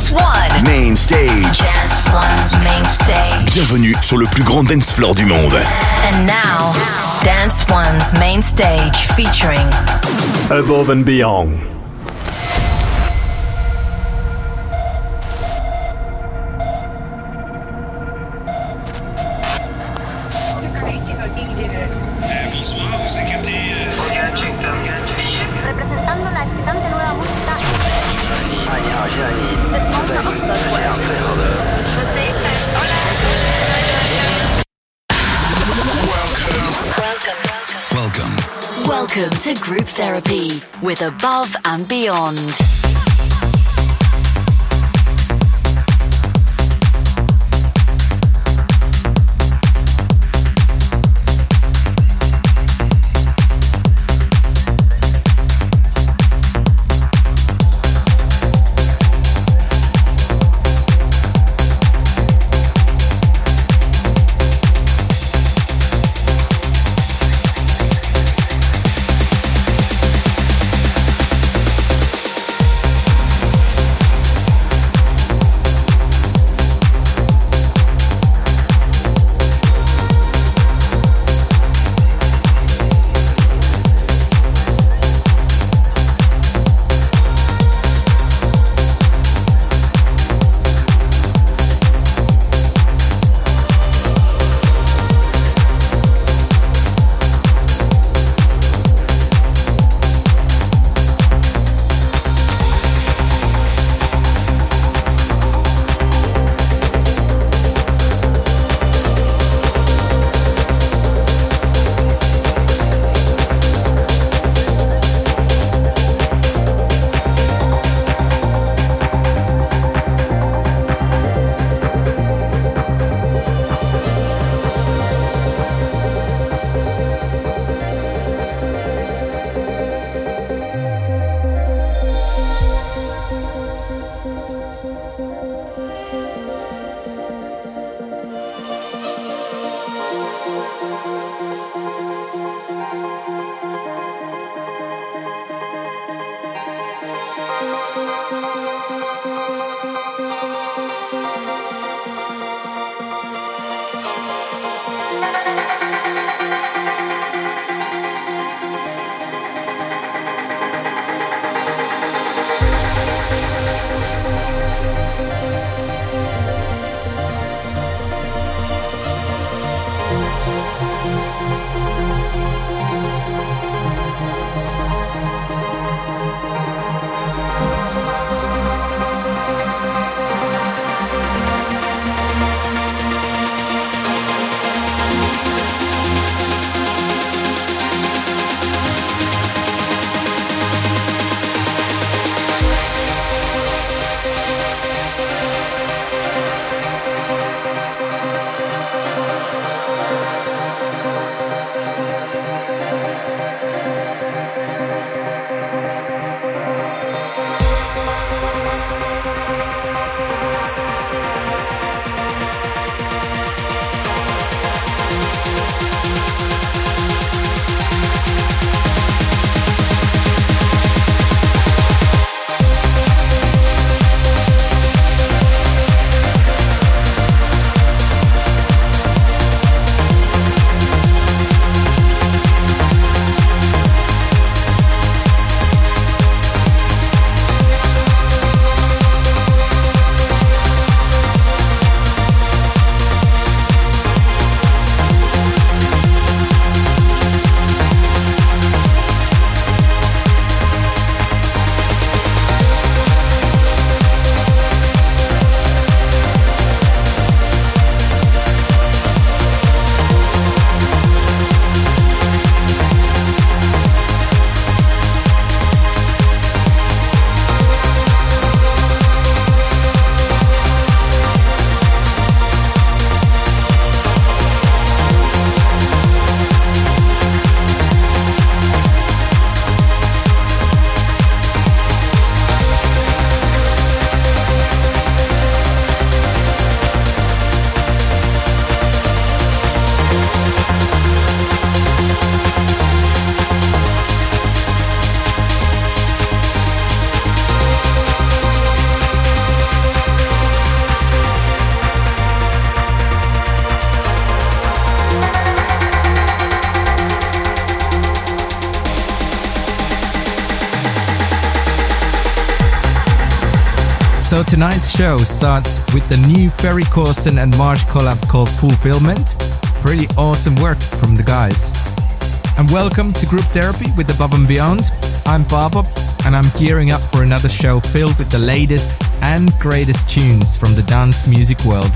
Dance One. Main stage. Dance One's main stage. Bienvenue sur le plus grand dance floor du monde. And now, Dance One's main stage featuring Above and Beyond. Welcome to Group Therapy with Above and Beyond. Tonight's show starts with the new Ferry Corsten and Marsh collab called Fulfillment. Pretty awesome work from the guys. And welcome to Group Therapy with Above and Beyond. I'm Bob and I'm gearing up for another show filled with the latest and greatest tunes from the dance music world.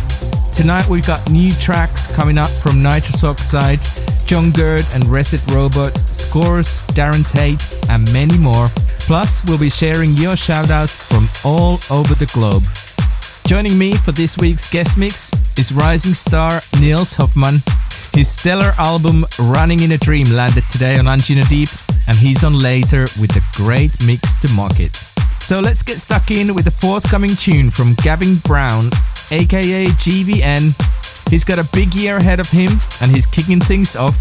Tonight we've got new tracks coming up from Nitrous Oxide, Jon Gurd and Reset Robot, Scores, Darren Tate, and many more. Plus, we'll be sharing your shoutouts from all over the globe. Joining me for this week's guest mix is rising star Nils Hoffmann. His stellar album Running in a Dream landed today on Anjuna Deep, and he's on later with a great mix to mock it. So let's get stuck in with the forthcoming tune from Gavin Brown, aka GVN. He's got a big year ahead of him, and he's kicking things off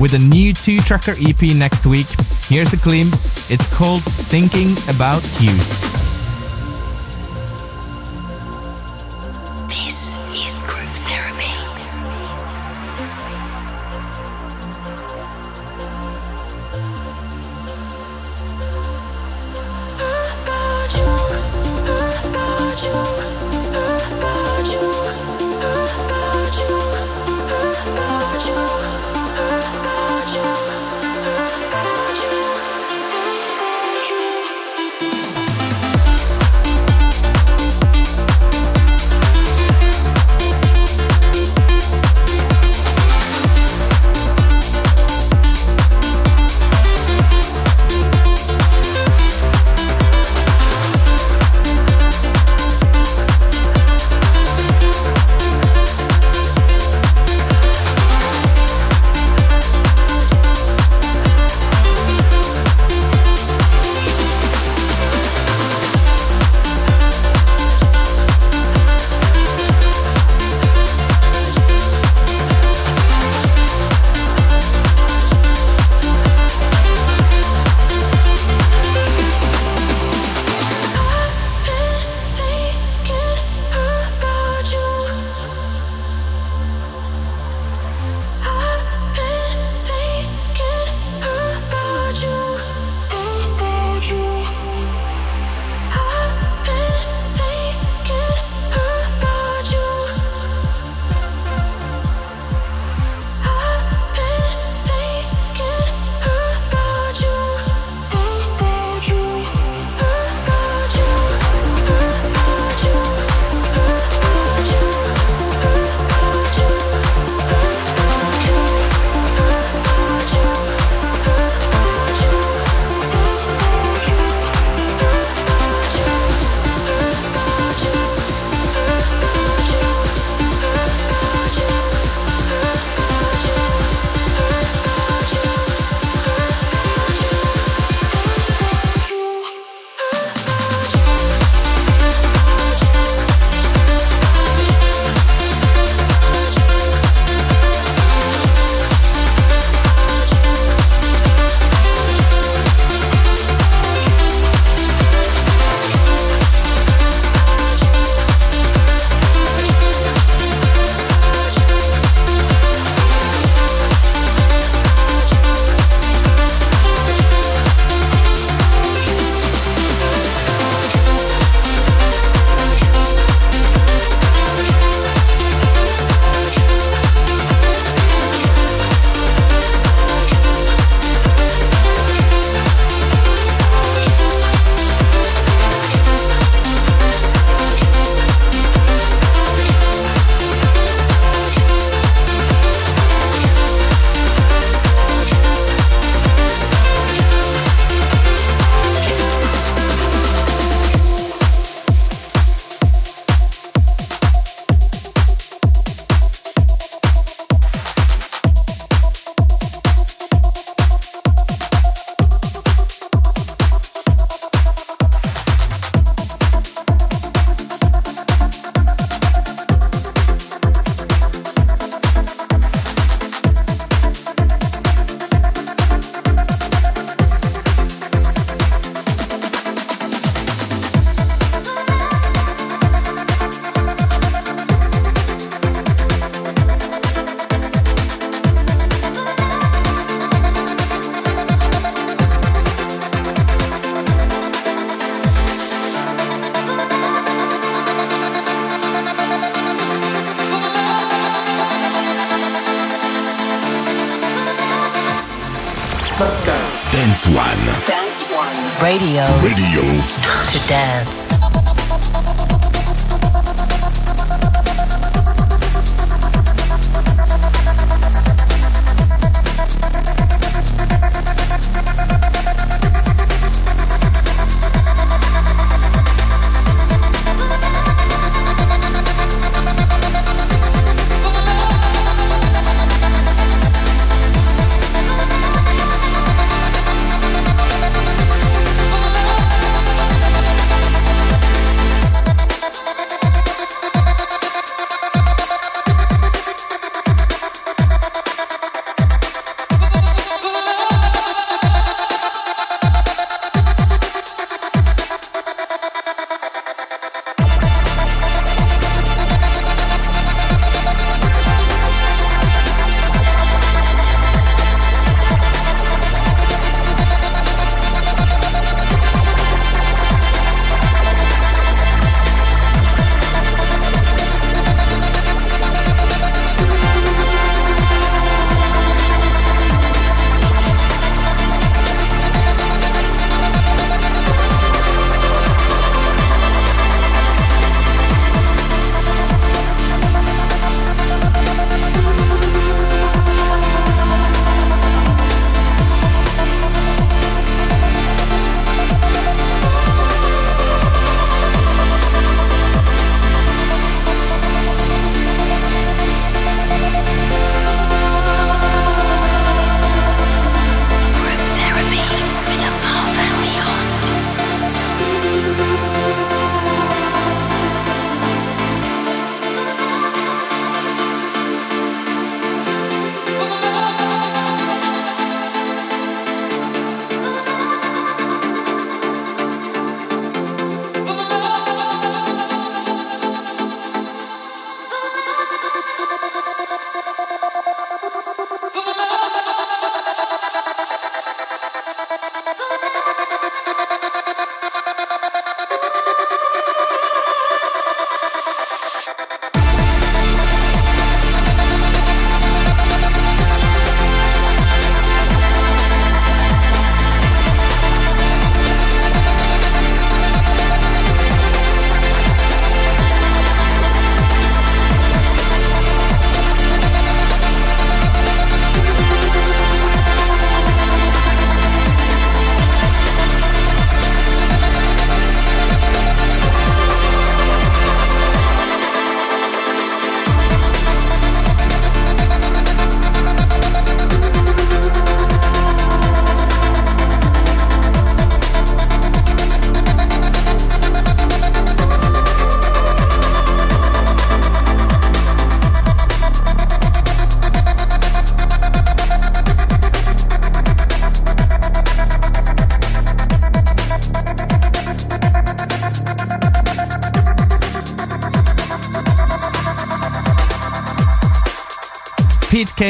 with a new two tracker EP next week. Here's a glimpse. It's called Thinking About You.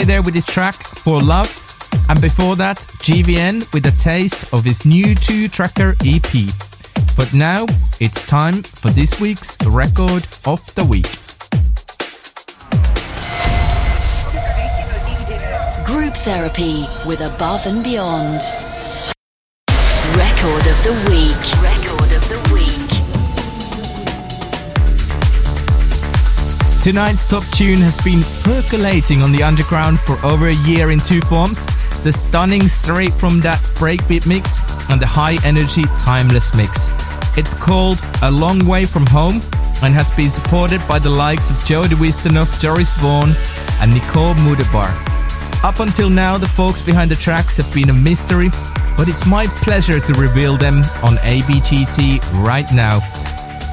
There with his track For Love, and before that, GVN with a taste of his new two tracker EP. But now it's time for this week's record of the week. Group Therapy with Above and Beyond. Record of the Week. Tonight's top tune has been percolating on the underground for over a year in two forms the stunning straight from that breakbeat mix and the high energy timeless mix. It's called A Long Way From Home and has been supported by the likes of Jody Wisternoff, Joris Voorn, and Nicole Moudaber. Up until now, the folks behind the tracks have been a mystery, but it's my pleasure to reveal them on ABGT right now.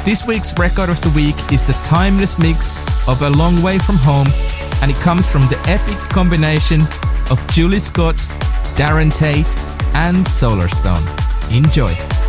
This week's record of the week is the timeless mix of A Long Way From Home, and it comes from the epic combination of Julie Scott, Darren Tate, and Solarstone. Enjoy.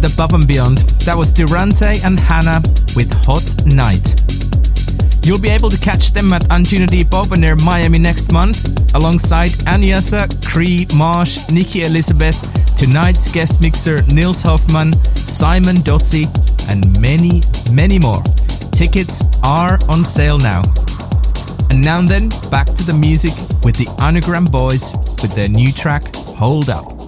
With Above and Beyond. That was Durante and Hannah with Hot Night. You'll be able to catch them at Untunity Bob near Miami next month, alongside Anyasa, Cree, Marsh, Nikki Elizabeth, tonight's guest mixer Nils Hoffmann, Simon Doty, and many, many more. Tickets are on sale now. And now and then, back to the music with the Anagram Boys with their new track, Hold Up.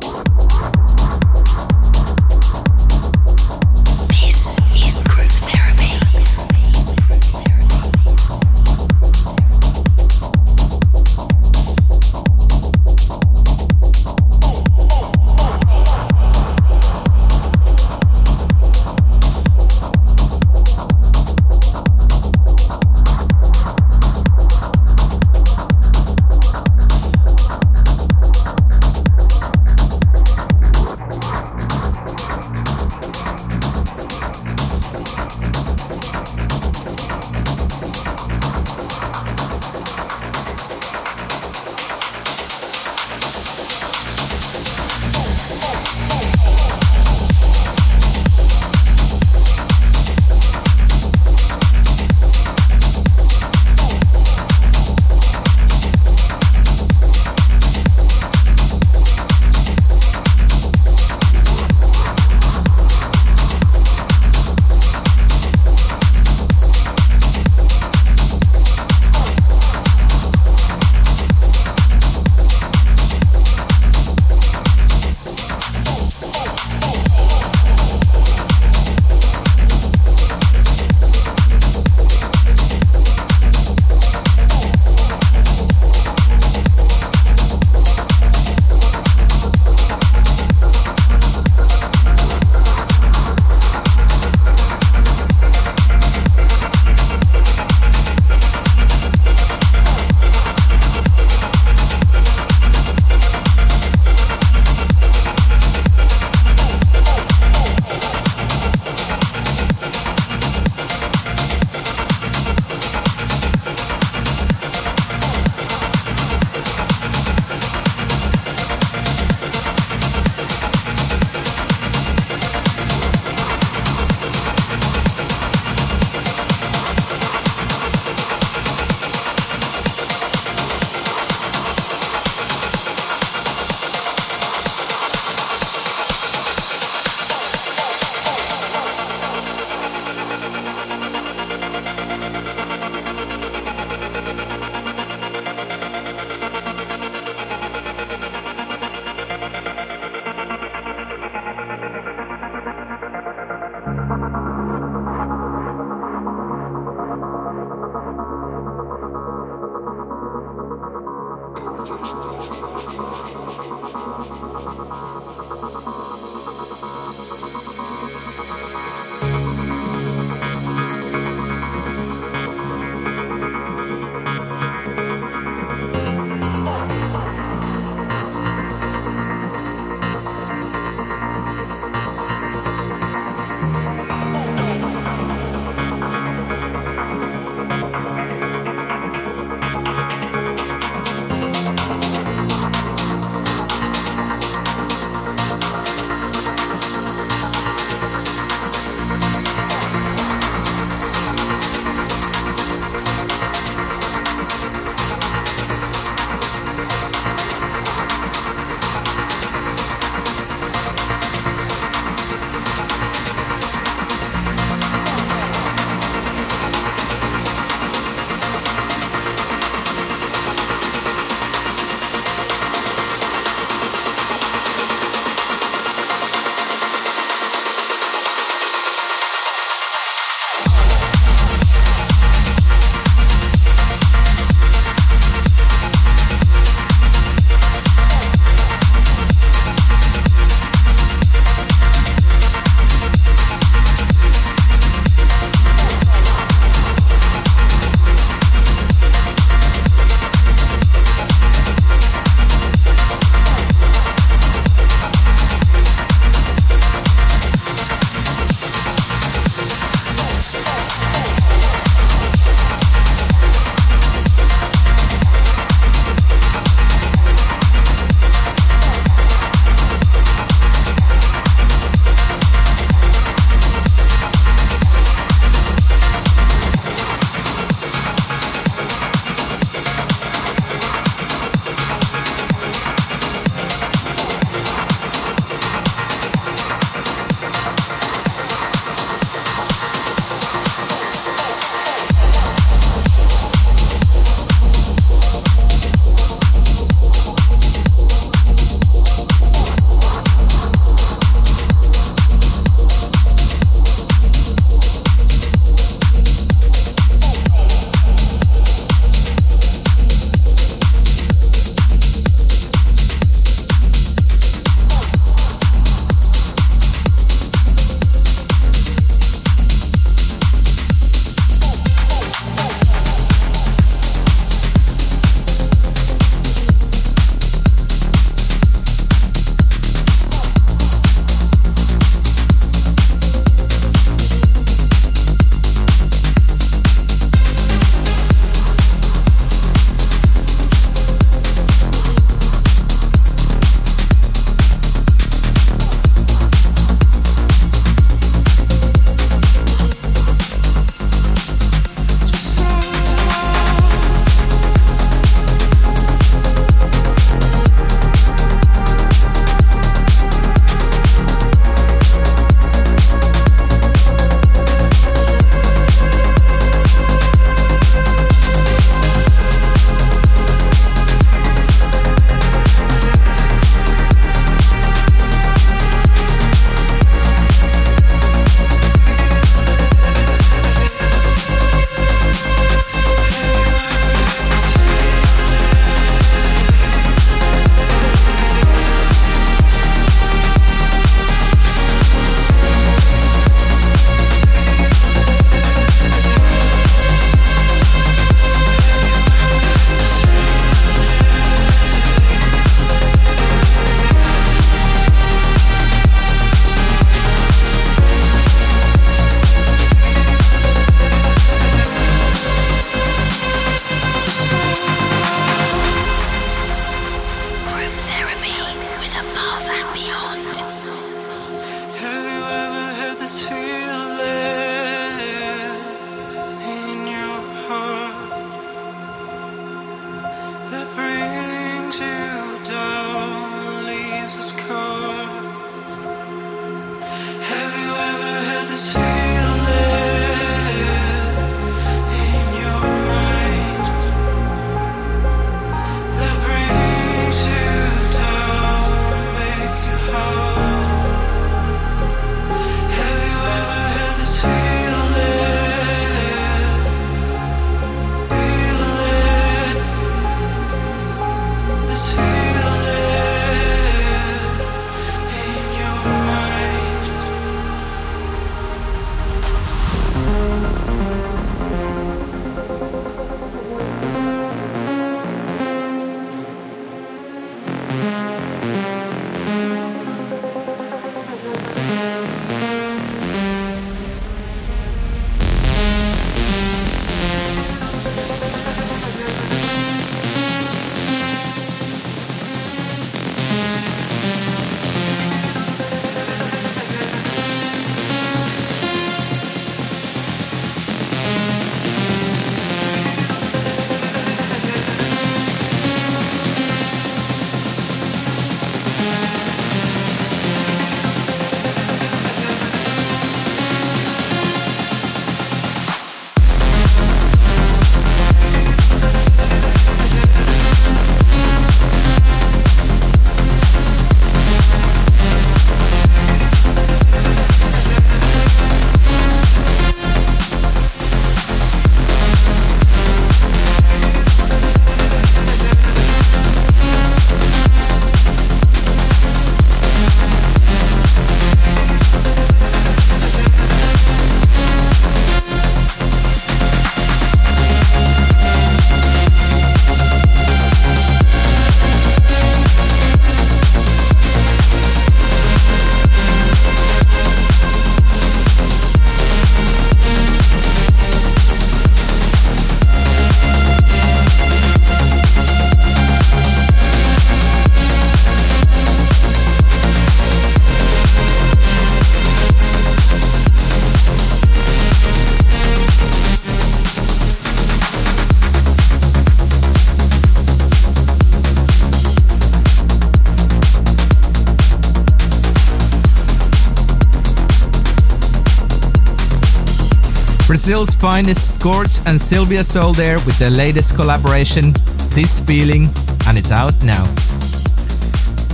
Brazil's finest Scorch and Sylvia Soul there with their latest collaboration, This Feeling, and it's out now.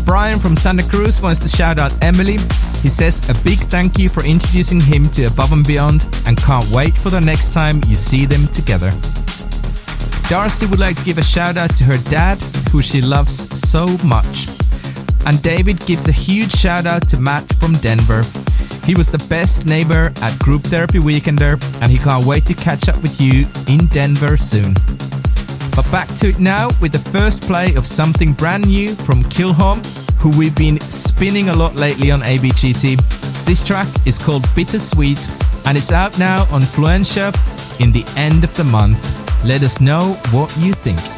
Brian from Santa Cruz wants to shout out Emily. He says a big thank you for introducing him to Above and Beyond and can't wait for the next time you see them together. Darcy would like to give a shout out to her dad, who she loves so much. And David gives a huge shout out to Matt from Denver. He was the best neighbor at Group Therapy Weekender, and he can't wait to catch up with you in Denver soon. But back to it now with the first play of something brand new from Kilhome, who we've been spinning a lot lately on ABGT. This track is called Bittersweet and it's out now on Fluencia in the end of the month. Let us know what you think.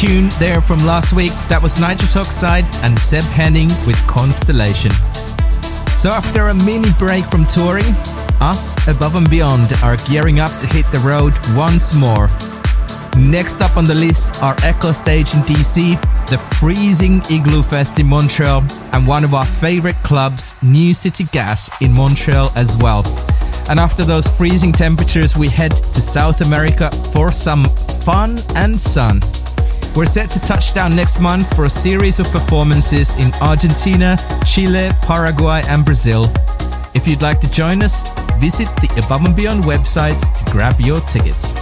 Tune there from last week. That was Nitrous Oxide and Seb Henning with Constellation. So after a mini break from touring, us above and beyond are gearing up to hit the road once more. Next up on the list are Echostage in DC, the freezing Igloofest in Montreal, and one of our favorite clubs, New City Gas in Montreal as well. And after those freezing temperatures, we head to South America for some fun and sun. We're set to touch down next month for a series of performances in Argentina, Chile, Paraguay, and Brazil. If you'd like to join us, visit the Above and Beyond website to grab your tickets.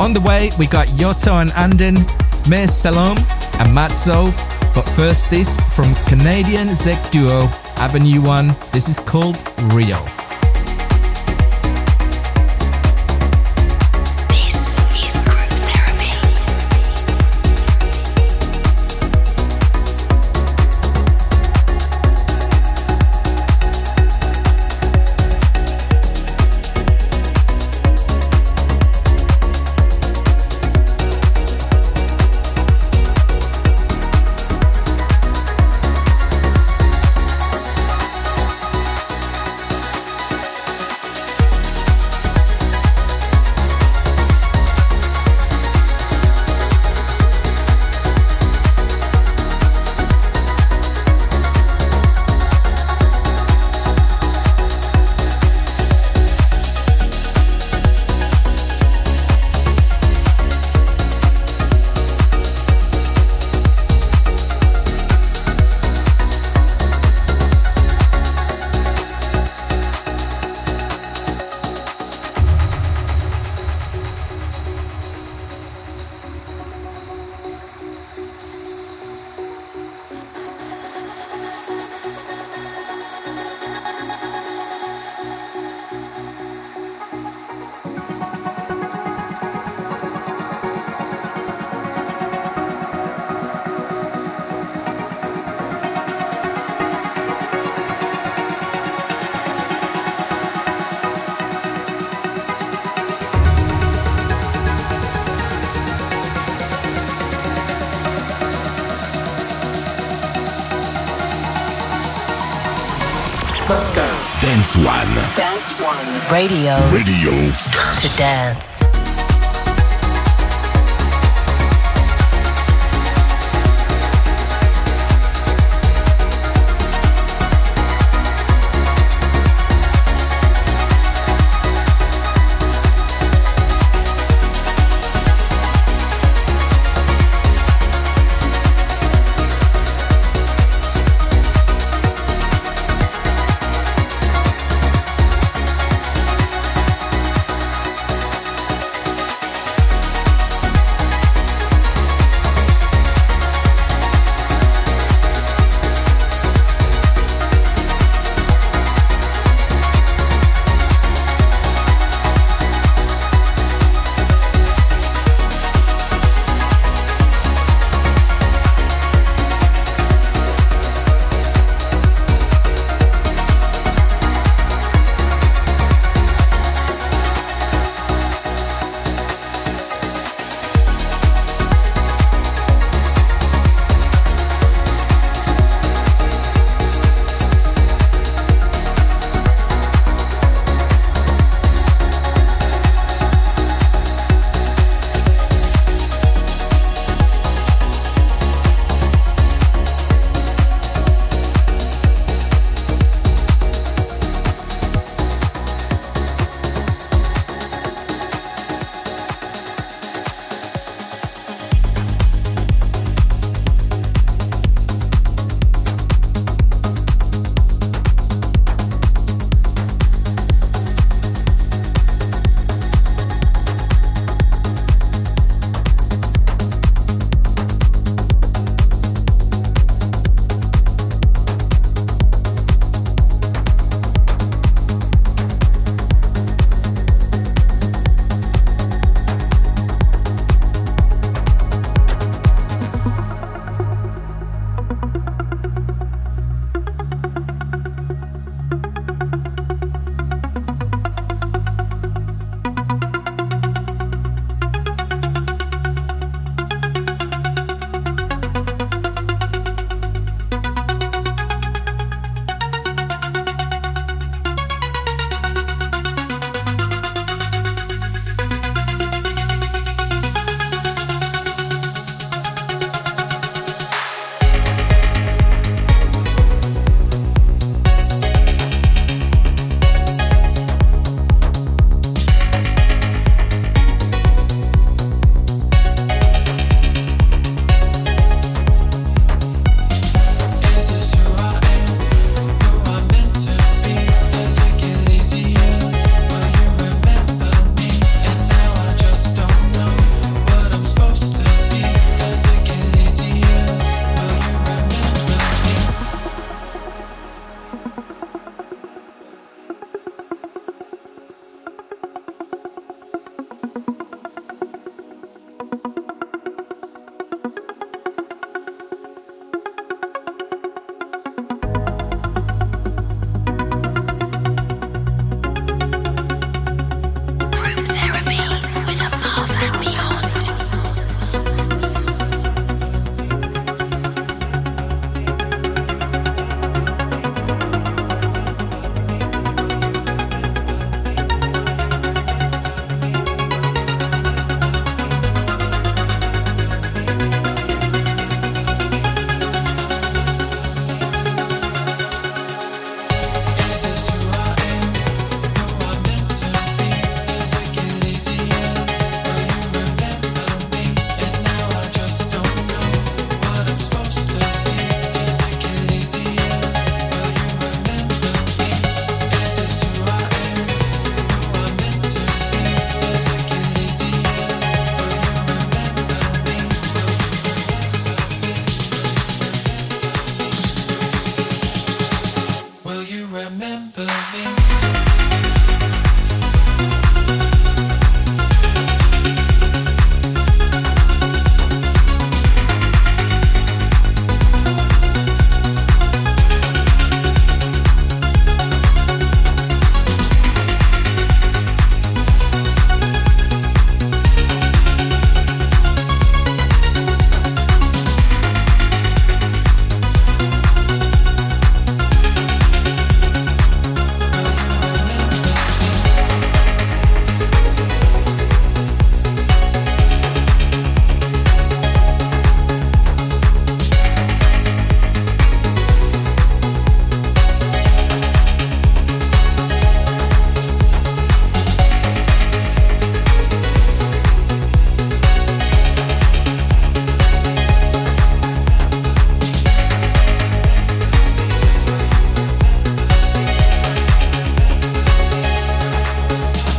On the way, we got Yotto and Anden, Mees Salomé, and Matzo. But first, this from Canadian Zek duo Avenue 1. This is called Rio. Radio. Radio. To dance.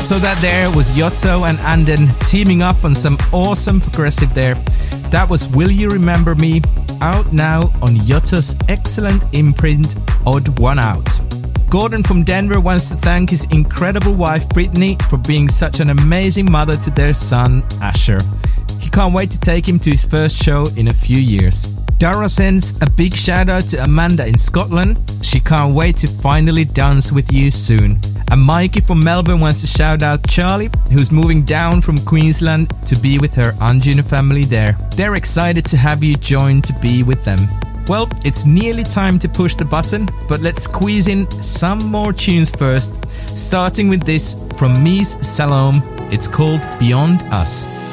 So that there was Yotto and Anden teaming up on some awesome progressive there. That was Will You Remember Me, out now on Yotto's excellent imprint, Odd One Out. Gordon from Denver wants to thank his incredible wife Brittany for being such an amazing mother to their son Asher. He can't wait to take him to his first show in a few years. Dara sends a big shout out to Amanda in Scotland. She can't wait to finally dance with you soon. And Mikey from Melbourne wants to shout out Charlie, who's moving down from Queensland to be with her Anjuna family there. They're excited to have you join to be with them. Well, it's nearly time to push the button, but let's squeeze in some more tunes first, starting with this from Mees Salomé. It's called Beyond Us.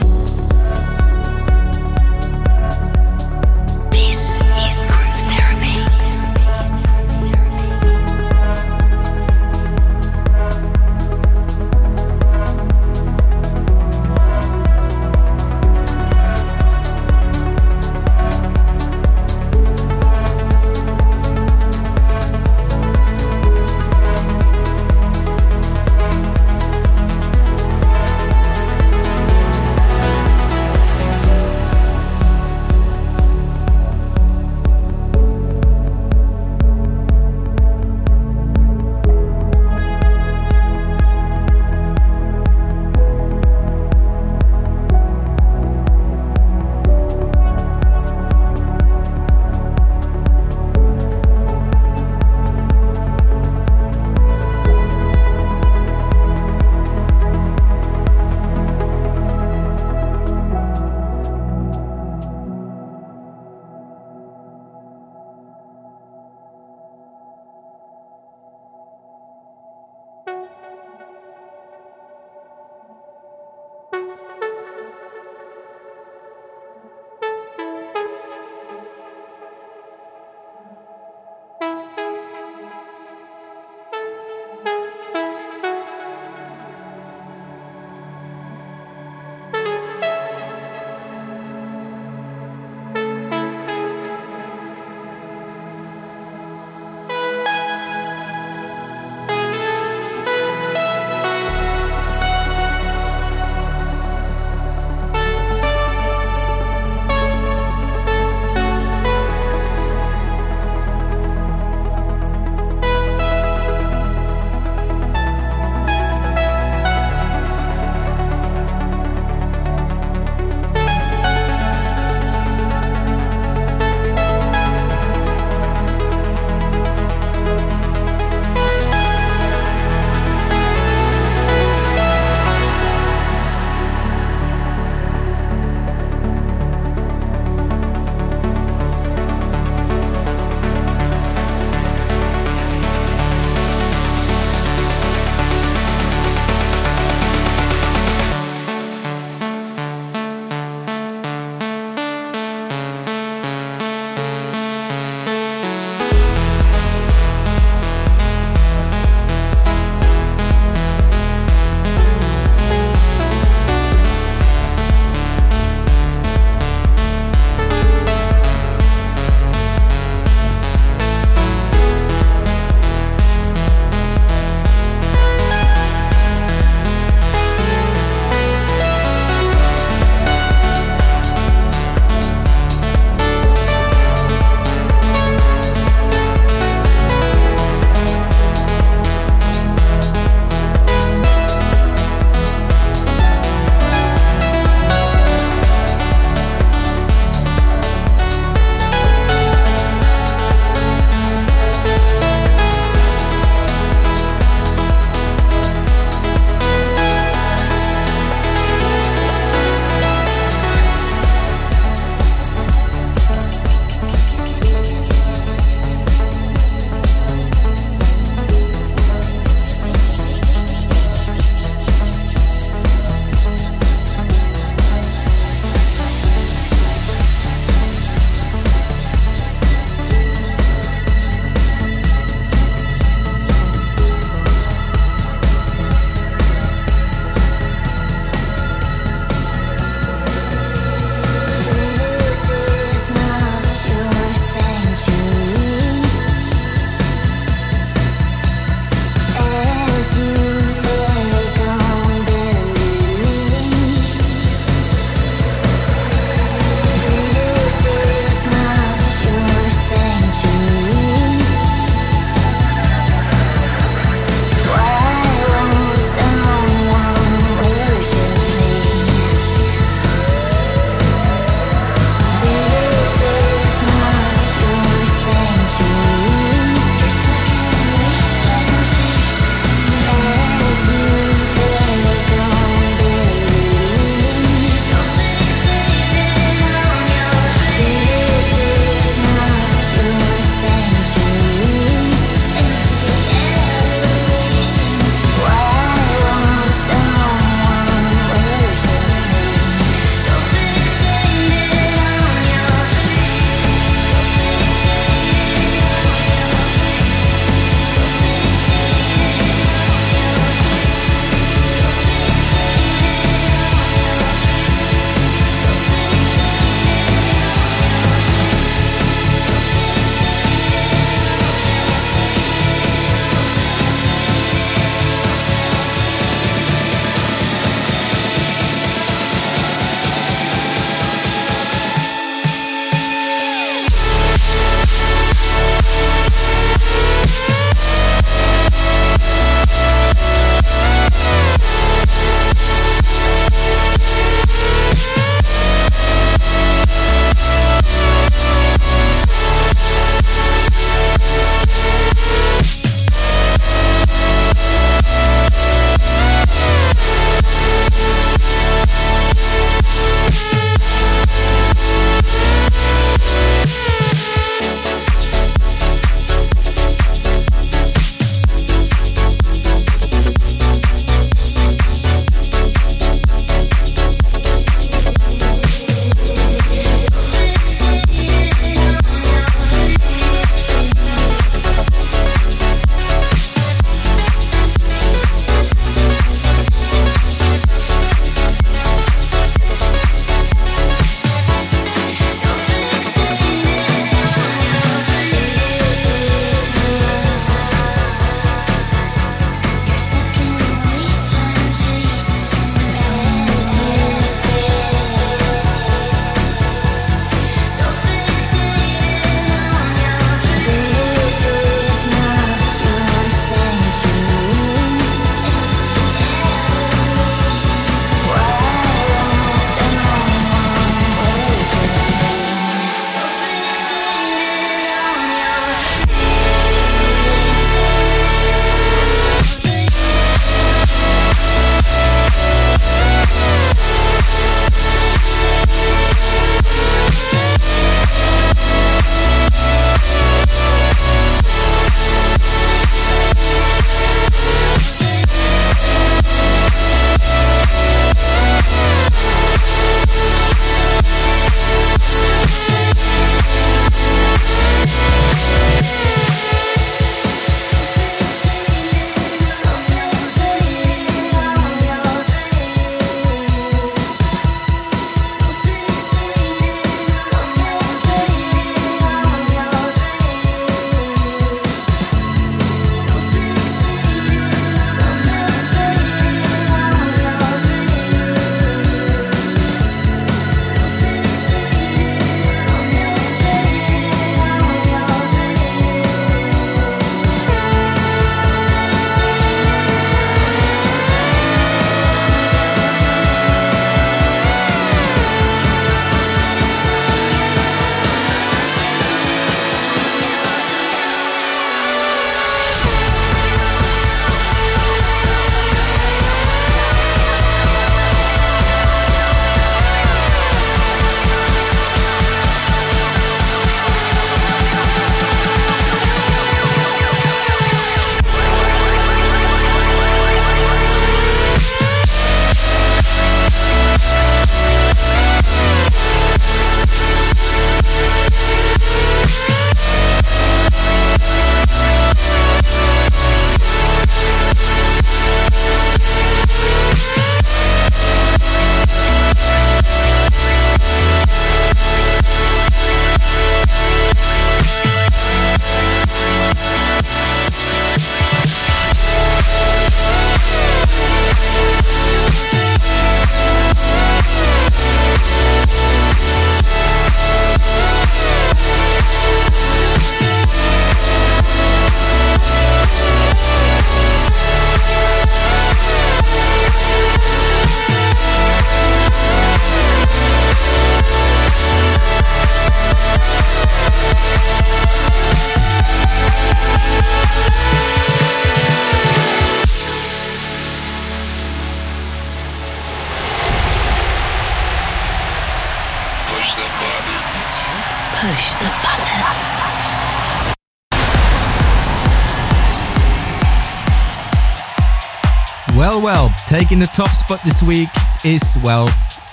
Taking the top spot this week is, well,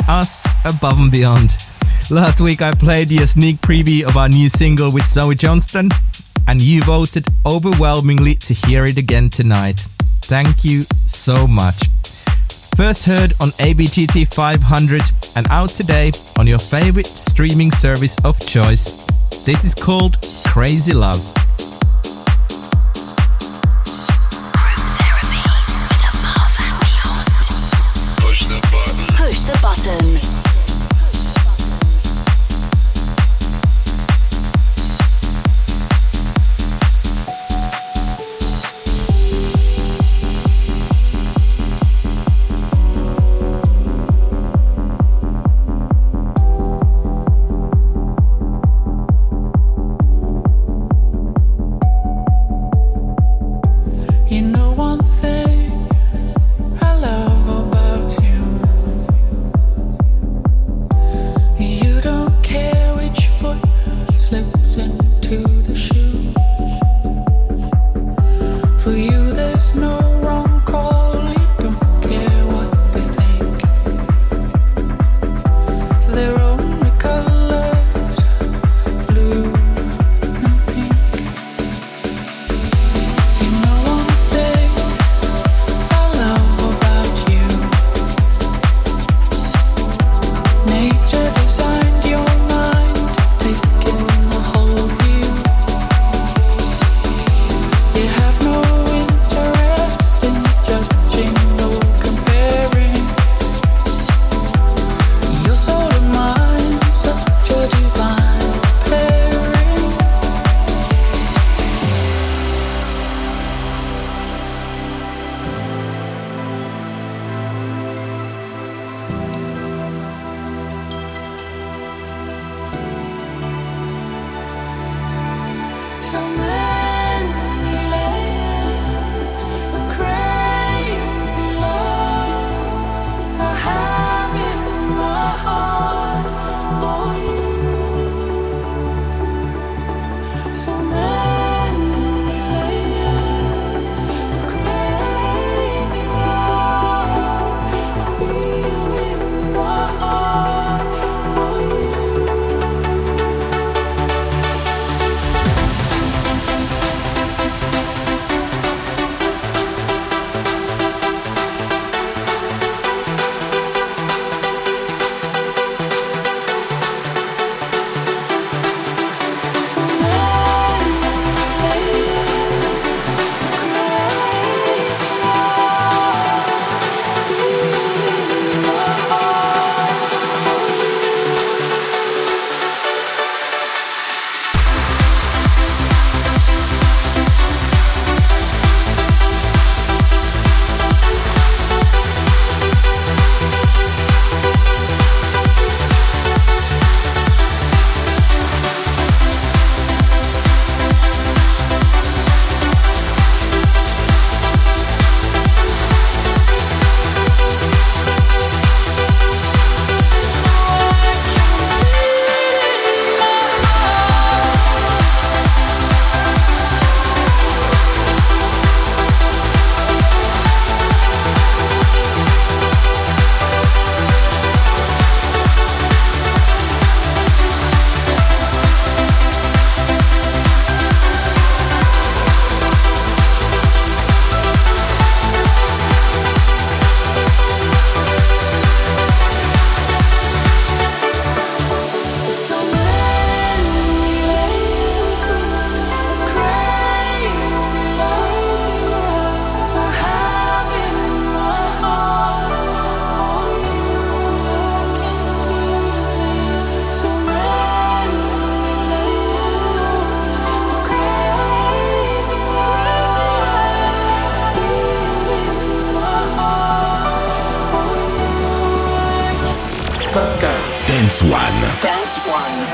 us above and beyond. Last week I played you a sneak preview of our new single with Zoe Johnston, and you voted overwhelmingly to hear it again tonight. Thank you so much. First heard on ABGT 500 and out today on your favorite streaming service of choice. This is called Crazy Love.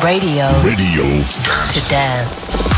Radio. Radio. To dance.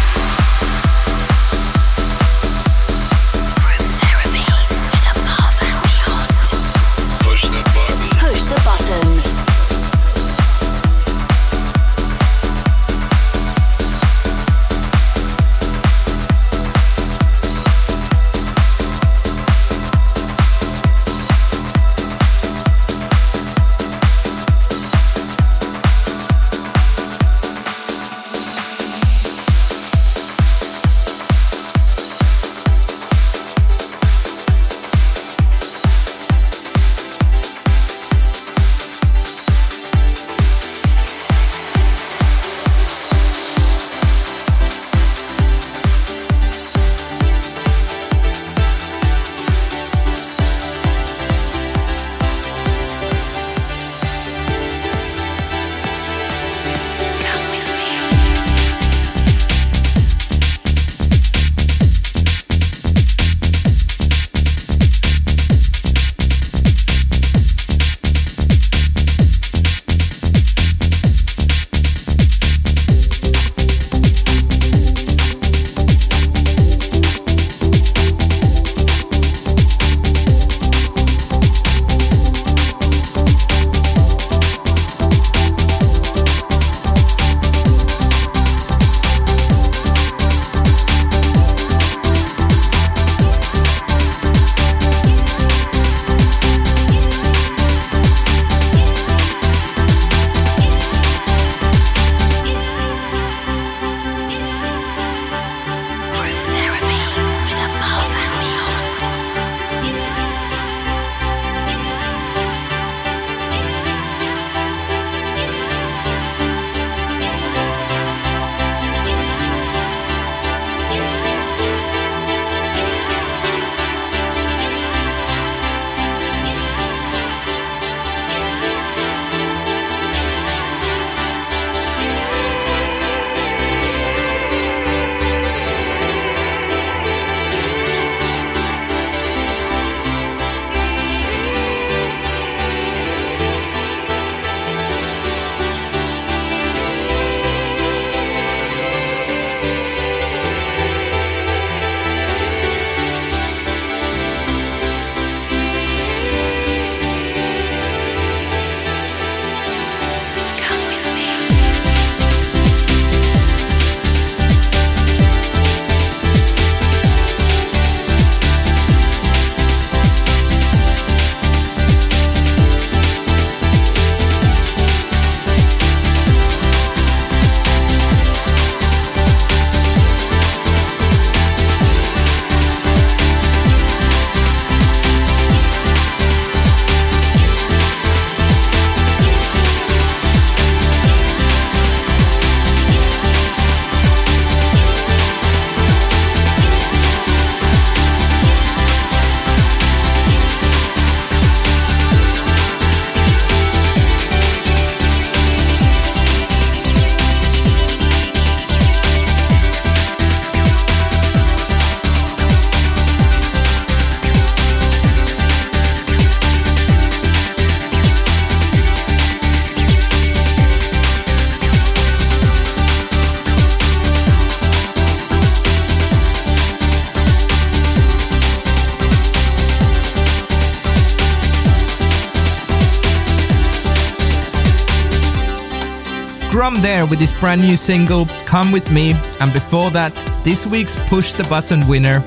From there with his brand new single, Come With Me, and before that, this week's Push the Button winner,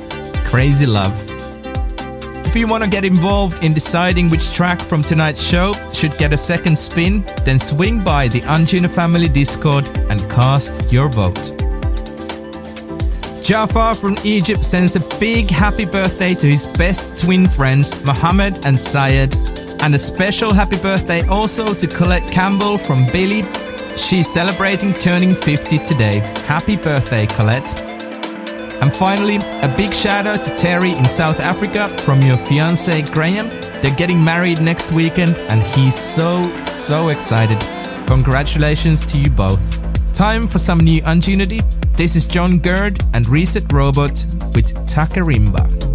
Crazy Love. If you want to get involved in deciding which track from tonight's show should get a second spin, then swing by the Anjuna Family Discord and cast your vote. Jafar from Egypt sends a big happy birthday to his best twin friends, Mohammed and Syed, and a special happy birthday also to Colette Campbell from Billy. She's celebrating turning 50 today. Happy birthday, Colette. And finally, a big shout out to Terry in South Africa from your fiance Graham. They're getting married next weekend and he's so, so excited. Congratulations to you both. Time for some new Anjunity. This is Jon Gurd and Reset Robot with Takarimba.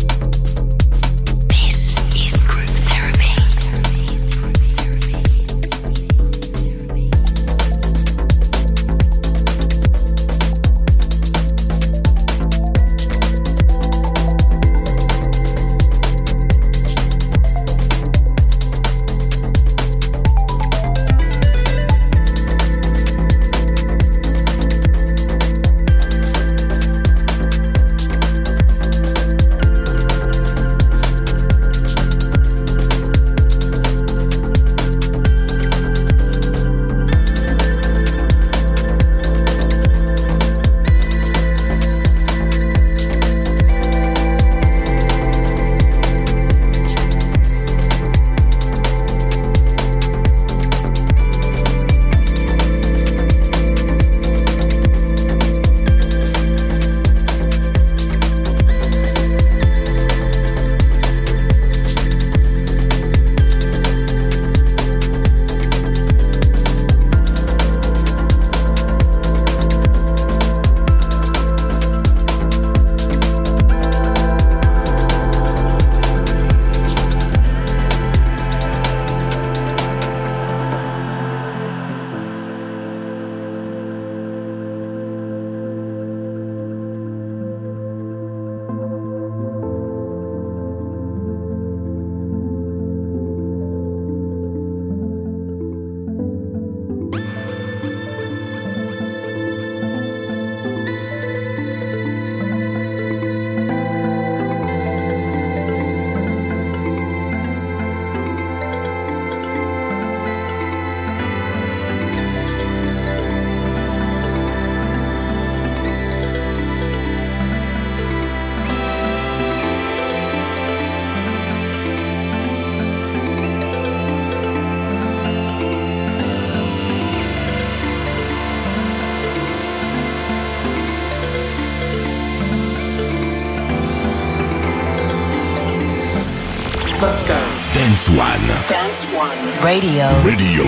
Dance One. Dance One. Radio. Radio.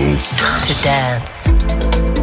To dance.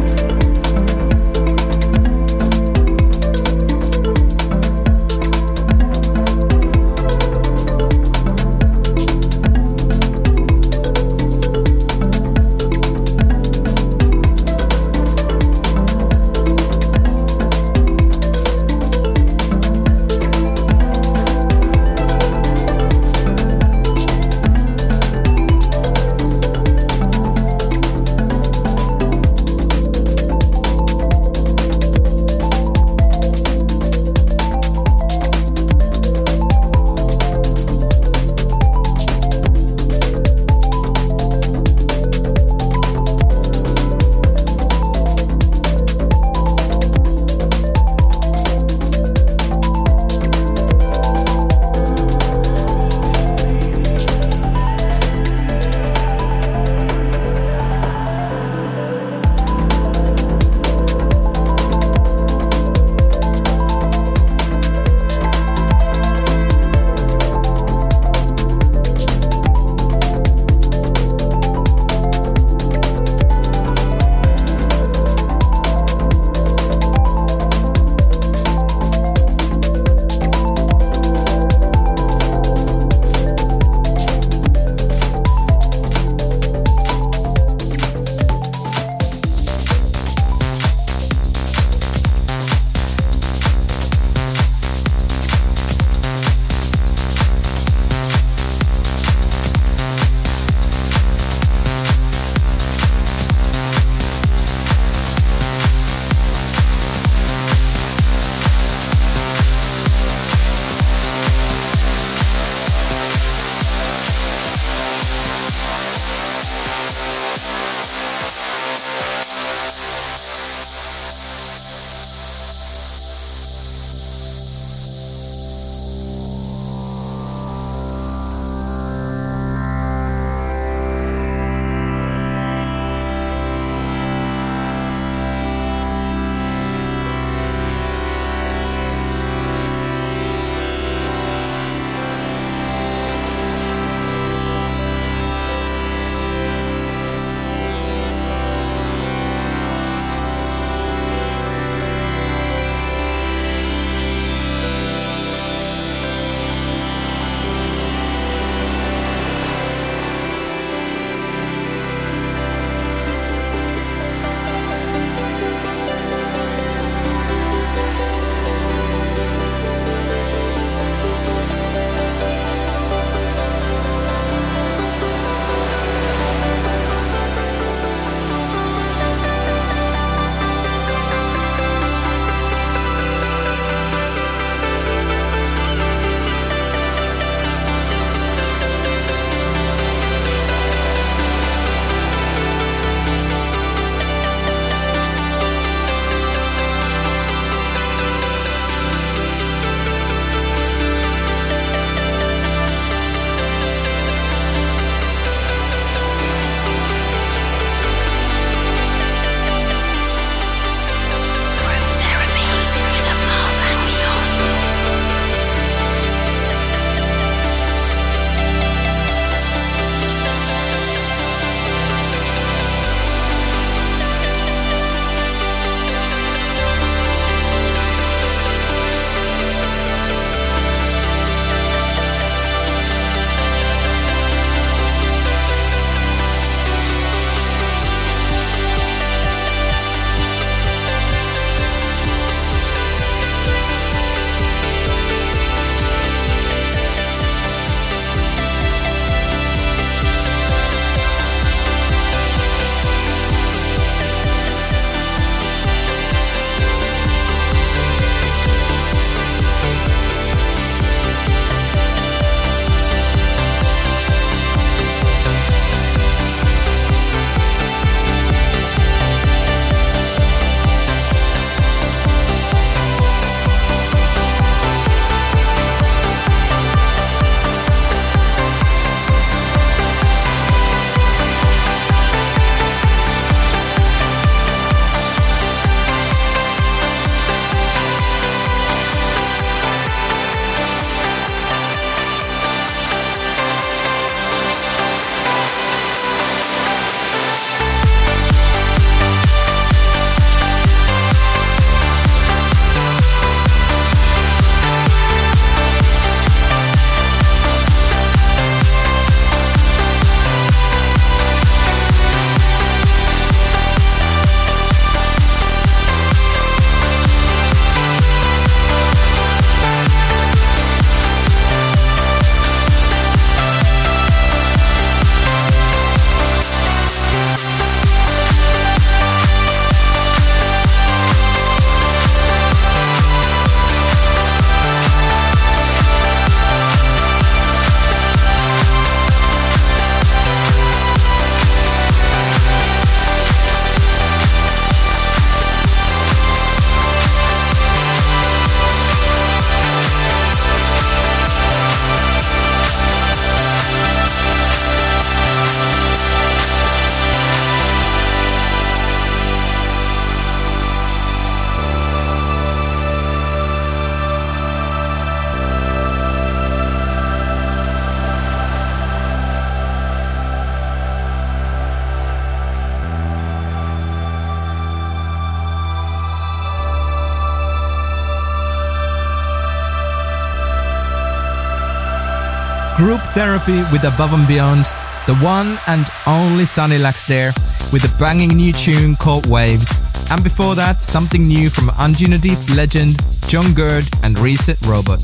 Therapy with Above and Beyond, the one and only Sunny Lax there with a banging new tune called Waves. And before that, something new from Anjuna Deep legend Jon Gurd and Reset Robot.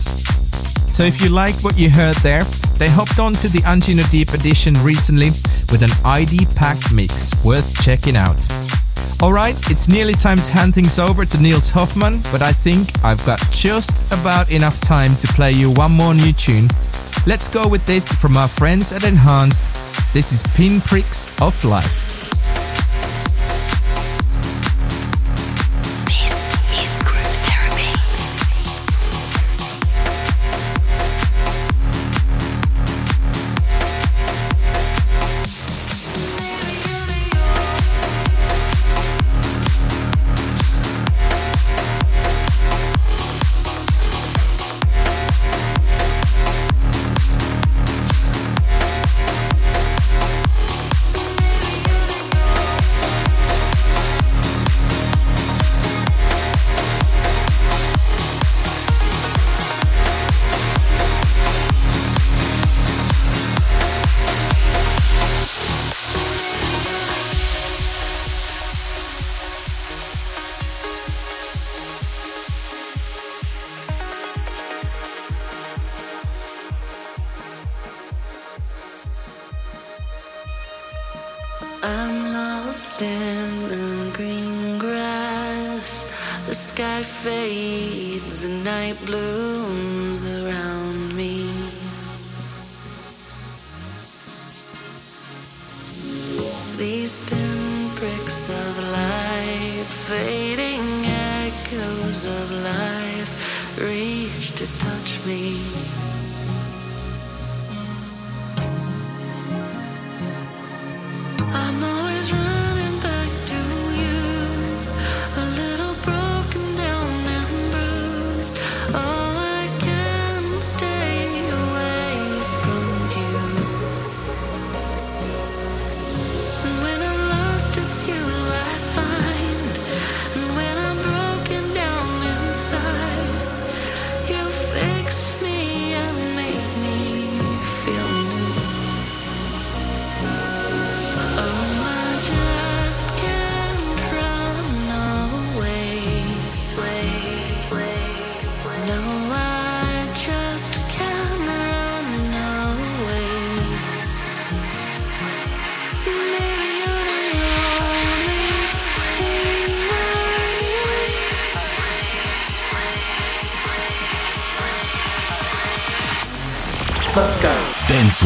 So if you like what you heard there, they hopped on to the Anjuna Deep edition recently with an ID packed mix worth checking out. Alright, it's nearly time to hand things over to Nils Hoffmann, but I think I've got just about enough time to play you one more new tune. Let's go with this from our friends at Enhanced. This is Pinpricks of Life.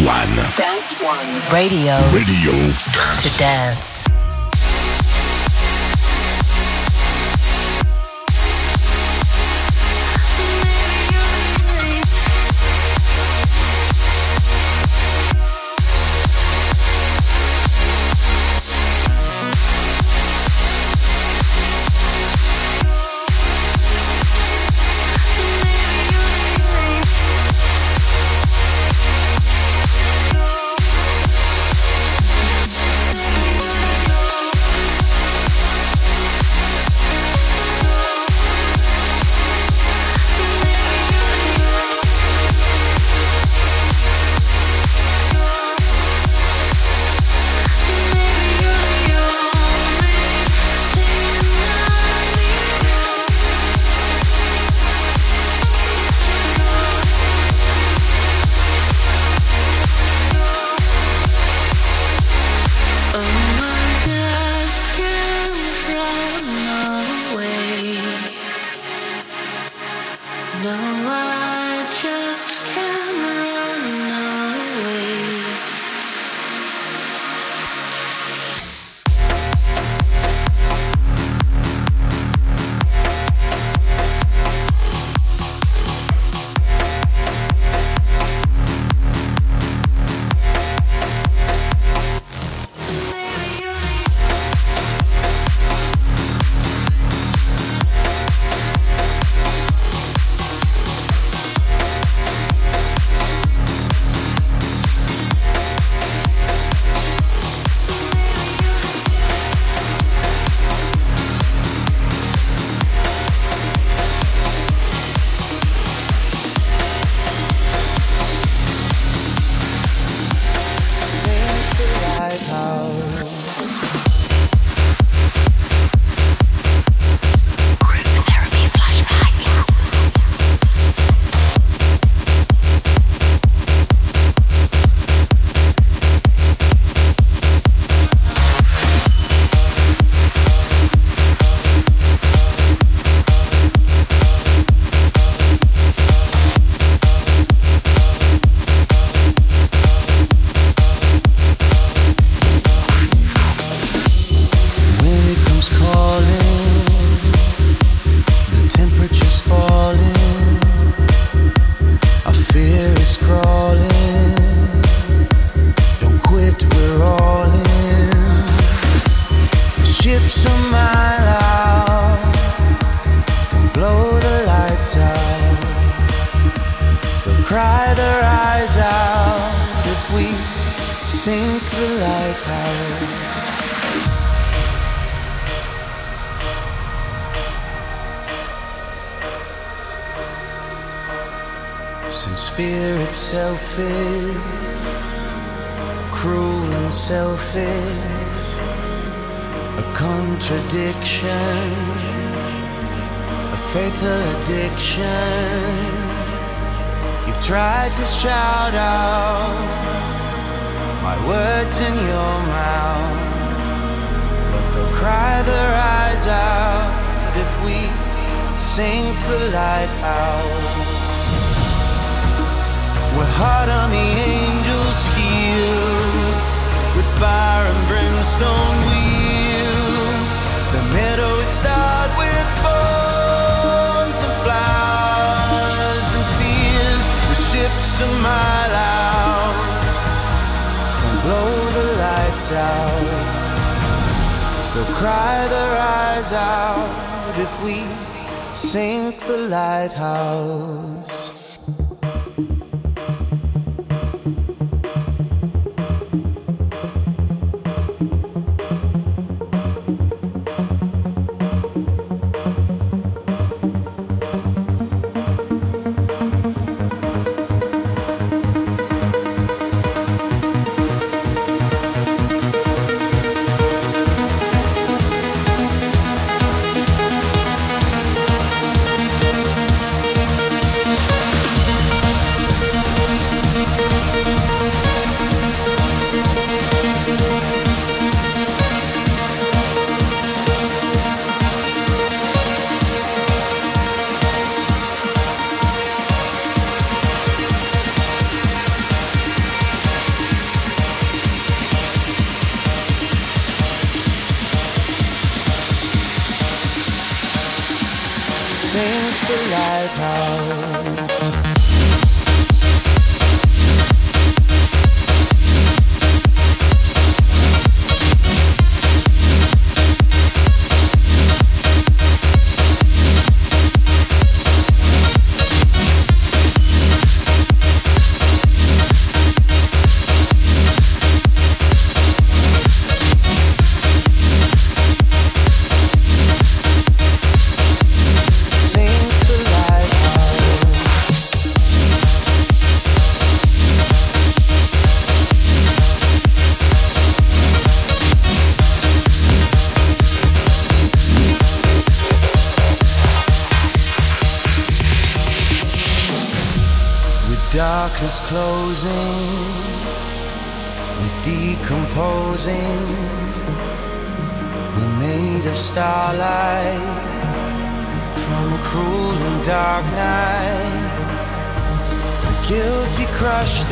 Dance One. Dance One. Radio. Radio. To dance.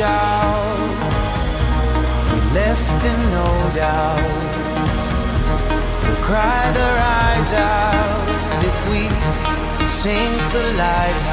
Out, we left in no doubt. They'll cry their eyes out if we sink the lighthouse.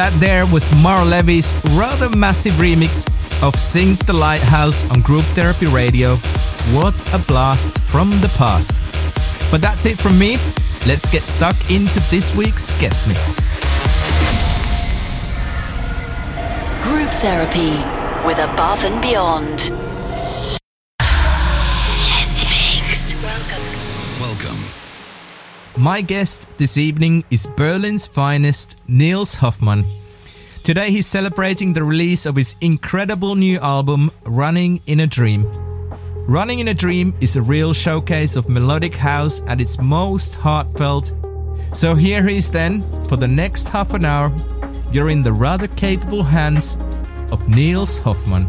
That there was Mar Levy's rather massive remix of Sink the Lighthouse on Group Therapy Radio. What a blast from the past. But that's it from me. Let's get stuck into this week's guest mix. Group therapy with Above and Beyond. My guest this evening is Berlin's finest, Nils Hoffmann. Today he's celebrating the release of his incredible new album, Running in a Dream. Running in a Dream is a real showcase of melodic house at its most heartfelt. So here he is then, for the next half an hour, you're in the rather capable hands of Nils Hoffmann.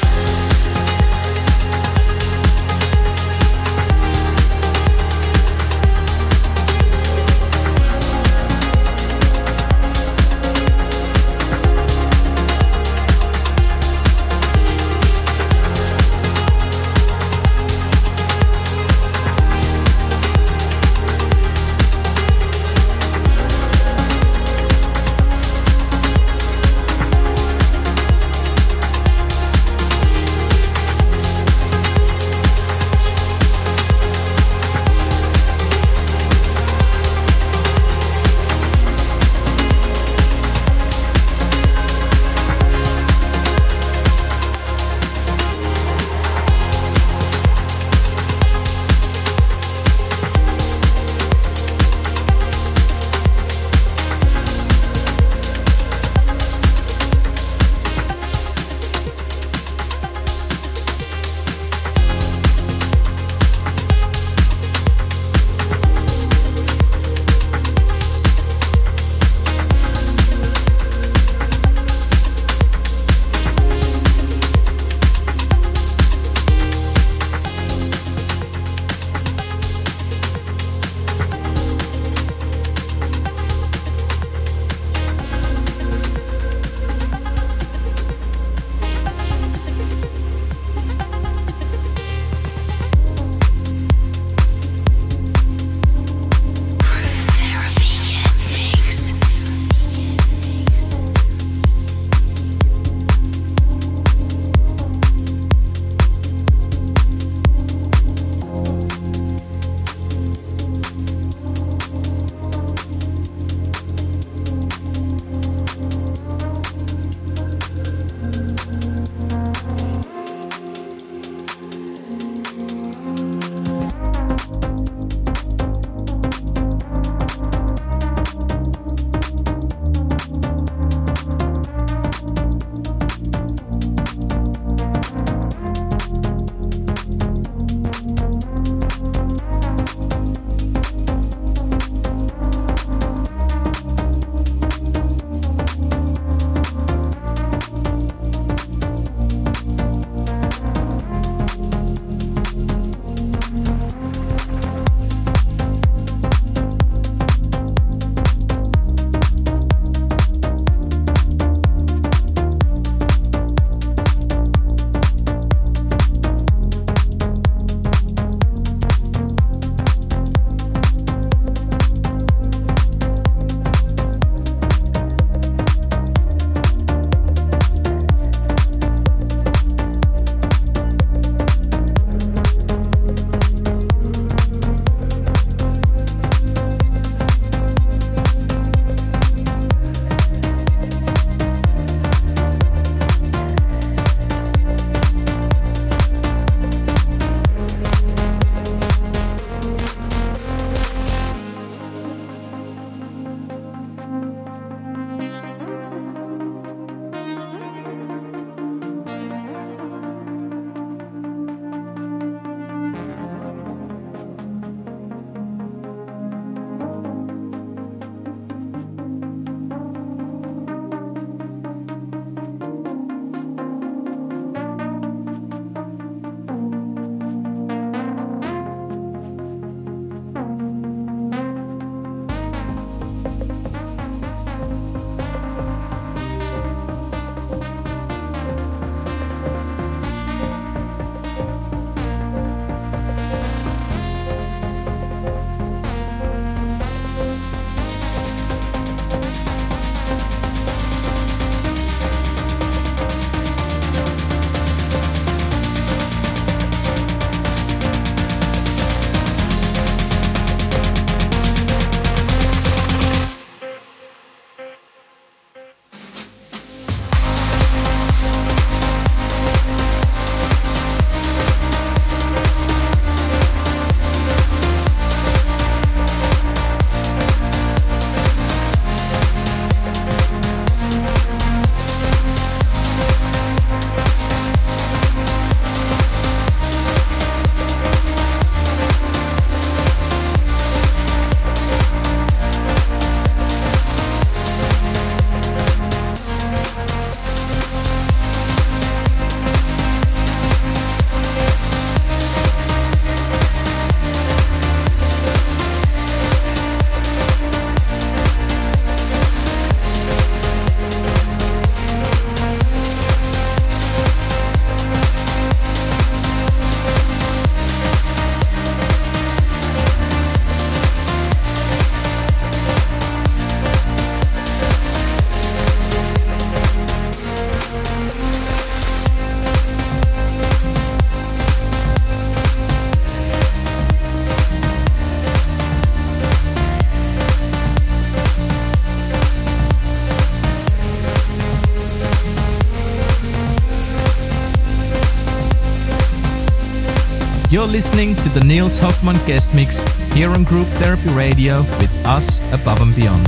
You're listening to the Nils Hoffmann guest mix here on Group Therapy Radio with us above and beyond.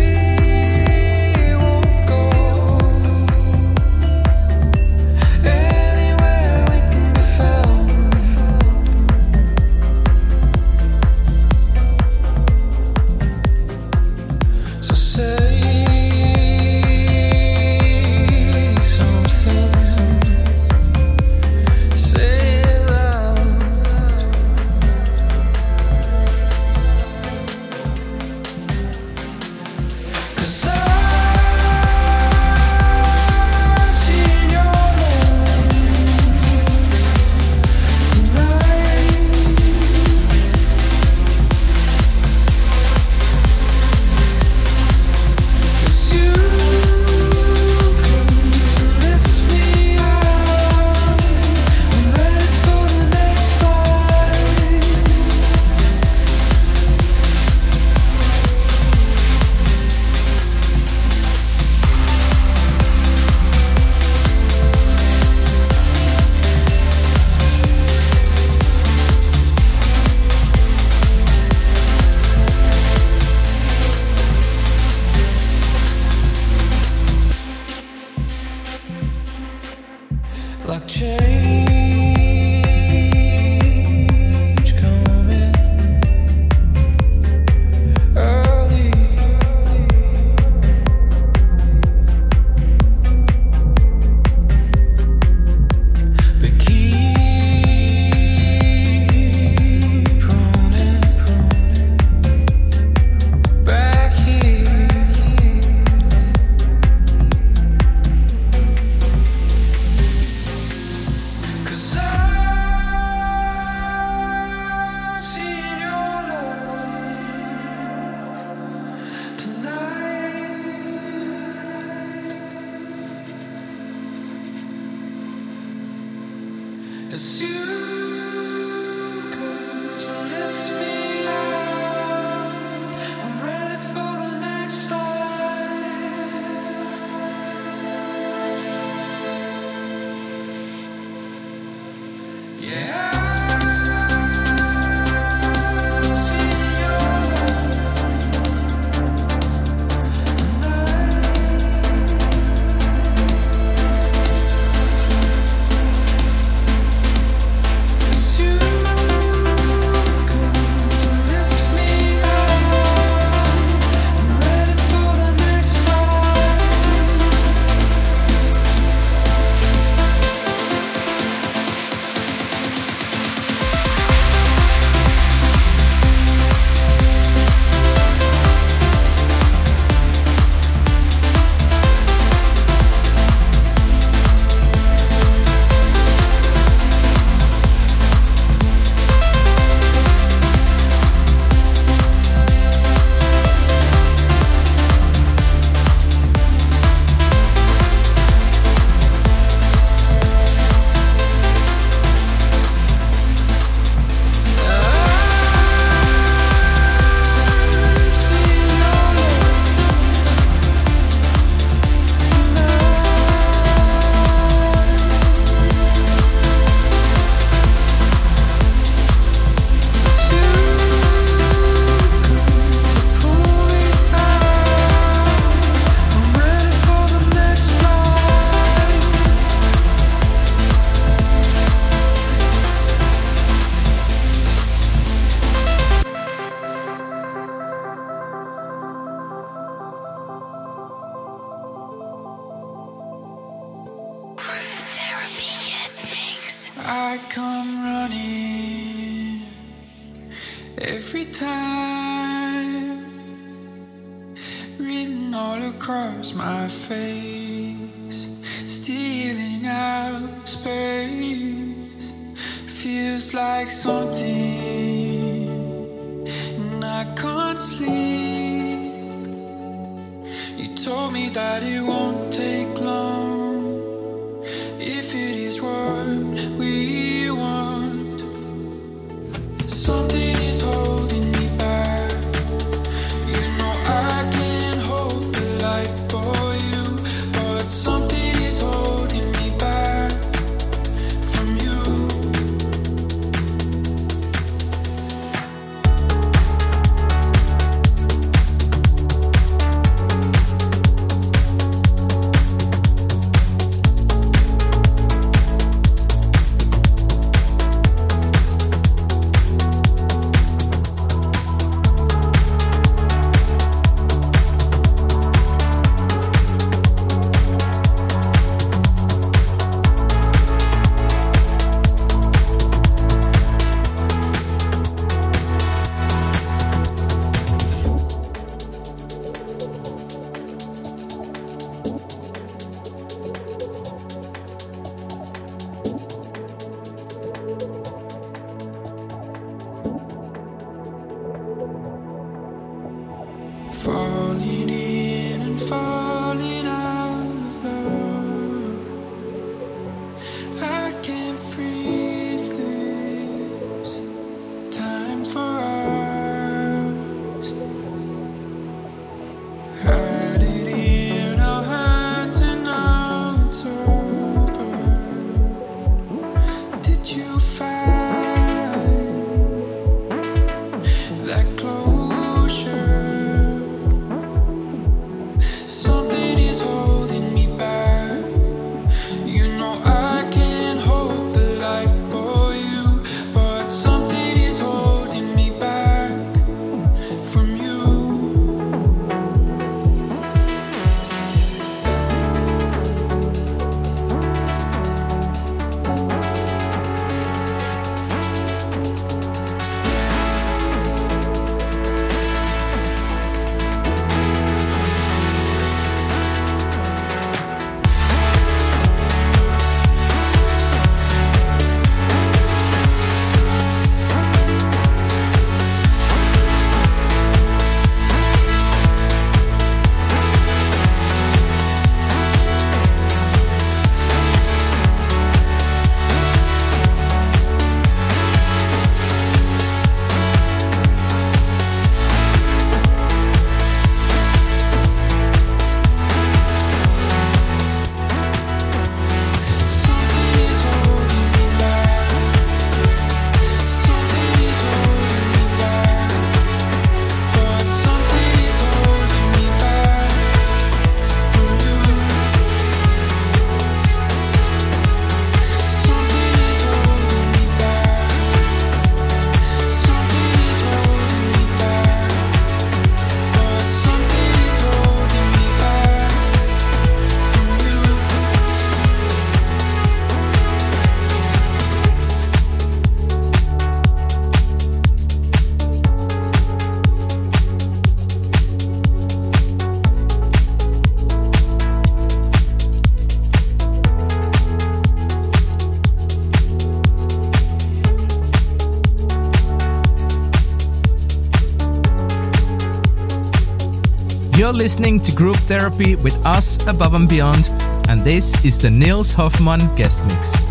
listening to Group Therapy with us above and beyond, and this is the Nils Hoffmann guest mix.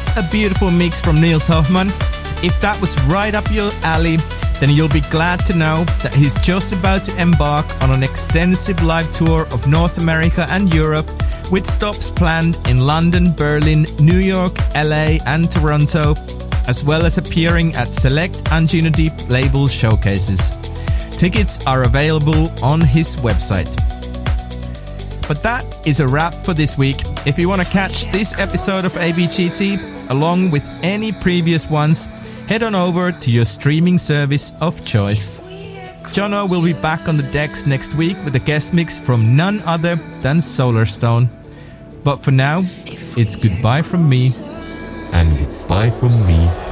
What a beautiful mix from Nils Hoffmann. If that was right up your alley, then you'll be glad to know that he's just about to embark on an extensive live tour of North America and Europe with stops planned in London, Berlin, New York, LA, and Toronto, as well as appearing at select Anjuna Deep label showcases. Tickets are available on his website. But that is a wrap for this week. If you want to catch this episode of ABGT along with any previous ones, head on over to your streaming service of choice. Jono will be back on the decks next week with a guest mix from none other than Solarstone. But for now, it's goodbye from me and goodbye from me.